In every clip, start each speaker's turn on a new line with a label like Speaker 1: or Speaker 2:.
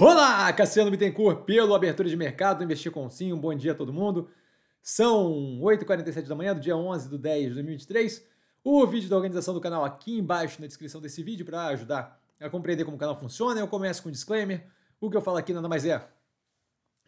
Speaker 1: Olá, Cassiano Bittencourt, pelo Abertura de Mercado, Investir com Sim, um bom dia a todo mundo. São 8h47 da manhã do dia 11 de 10 de 2023. O vídeo da organização do canal aqui embaixo na descrição desse vídeo para ajudar a compreender como o canal funciona. Eu começo com um disclaimer. O que eu falo aqui nada mais é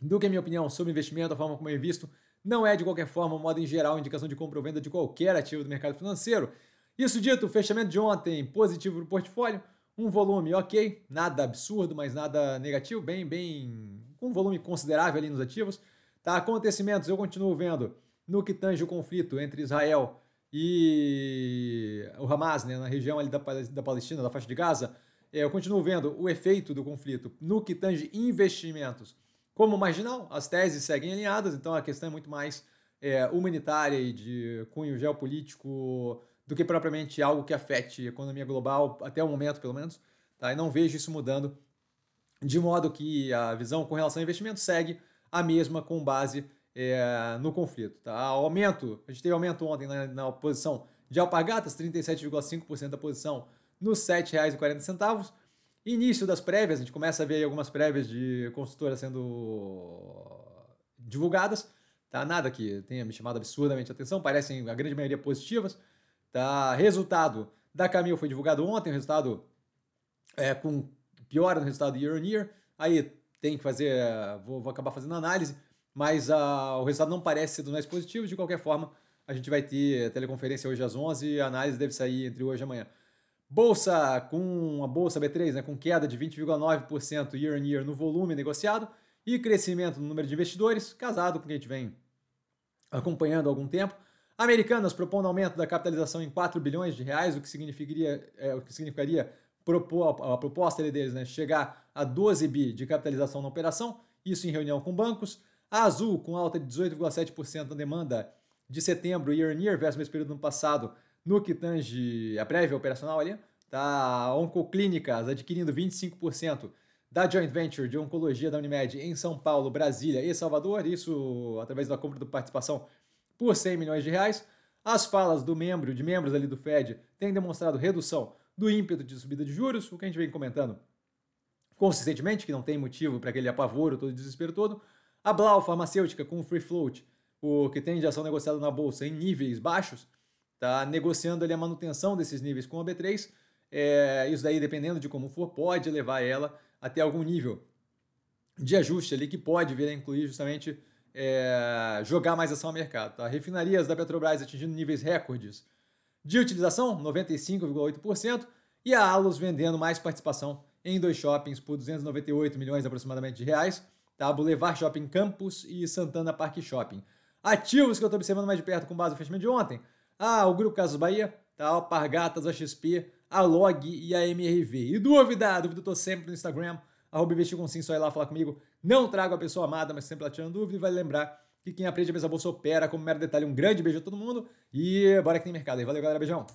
Speaker 1: do que a minha opinião sobre investimento, a forma como eu invisto. Não é de qualquer forma, modo em geral, indicação de compra ou venda de qualquer ativo do mercado financeiro. Isso dito, fechamento de ontem positivo para o portfólio um volume ok, nada absurdo, mas nada negativo, bem, bem, um volume considerável ali nos ativos. Tá, acontecimentos eu continuo vendo no que tange o conflito entre Israel e o Hamas, né, na região ali da, da Palestina, da faixa de Gaza. É, eu continuo vendo o efeito do conflito no que tange investimentos como marginal. As teses seguem alinhadas, então a questão é muito mais é, humanitária e de cunho geopolítico do que propriamente algo que afete a economia global, até o momento pelo menos. Tá? E não vejo isso mudando, de modo que a visão com relação a investimento segue a mesma com base é, no conflito. Tá? Aumento, a gente teve aumento ontem na, na posição de alpargatas, 37,5% da posição nos R$ 7,40. Início das prévias, a gente começa a ver algumas prévias de consultora sendo divulgadas. Tá? Nada que tenha me chamado absurdamente a atenção, parecem a grande maioria positivas. Tá? Resultado da Camil foi divulgado ontem, o resultado é, com piora no resultado year on year. Aí tem que fazer, vou, vou acabar fazendo análise, mas uh, o resultado não parece ser dos mais positivos. De qualquer forma, a gente vai ter teleconferência hoje às 11 e a análise deve sair entre hoje e amanhã. Bolsa com a bolsa B3, né, com queda de 20,9% year on year no volume negociado e crescimento no número de investidores, casado com o que a gente vem acompanhando há algum tempo. Americanas propondo aumento da capitalização em 4 bilhões de reais, o que significaria, é, o que significaria propor, a proposta deles, né, chegar a 12 bi de capitalização na operação, isso em reunião com bancos. A Azul, com alta de 18,7% na demanda de setembro, year on year, versus o mesmo período do ano passado, no que tange a prévia operacional ali. Tá? A Oncoclínicas adquirindo 25% da joint venture de oncologia da Unimed em São Paulo, Brasília e Salvador, isso através da compra de participação por 100 milhões de reais. As falas do membro, de membros ali do Fed, têm demonstrado redução do ímpeto de subida de juros, o que a gente vem comentando consistentemente, que não tem motivo para aquele apavoro, todo desespero todo. A Blau farmacêutica com o free float, o que tem de ação negociada na bolsa em níveis baixos, está negociando ali a manutenção desses níveis com a B3. É, isso daí, dependendo de como for, pode levar ela até algum nível de ajuste ali que pode vir a incluir justamente é, jogar mais ação ao mercado. Tá? Refinarias da Petrobras atingindo níveis recordes de utilização, 95,8%, e a Alus vendendo mais participação em dois shoppings por 298 milhões aproximadamente de reais, tá? Boulevard Shopping Campus e Santana Park Shopping. Ativos que eu estou observando mais de perto com base no fechamento de ontem. Ah, o Grupo Casas Bahia, tá? Pargatas, a XP, a Log e a MRV. E dúvida? Dúvida eu tô sempre no Instagram, arroba investir com sim, só ir lá falar comigo. Não trago a pessoa amada, mas sempre lá tirando dúvida. E vai lembrar que quem aprende a mesa bolsa opera como mero detalhe. Um grande beijo a todo mundo e bora que tem mercado aí. Valeu, galera. Beijão.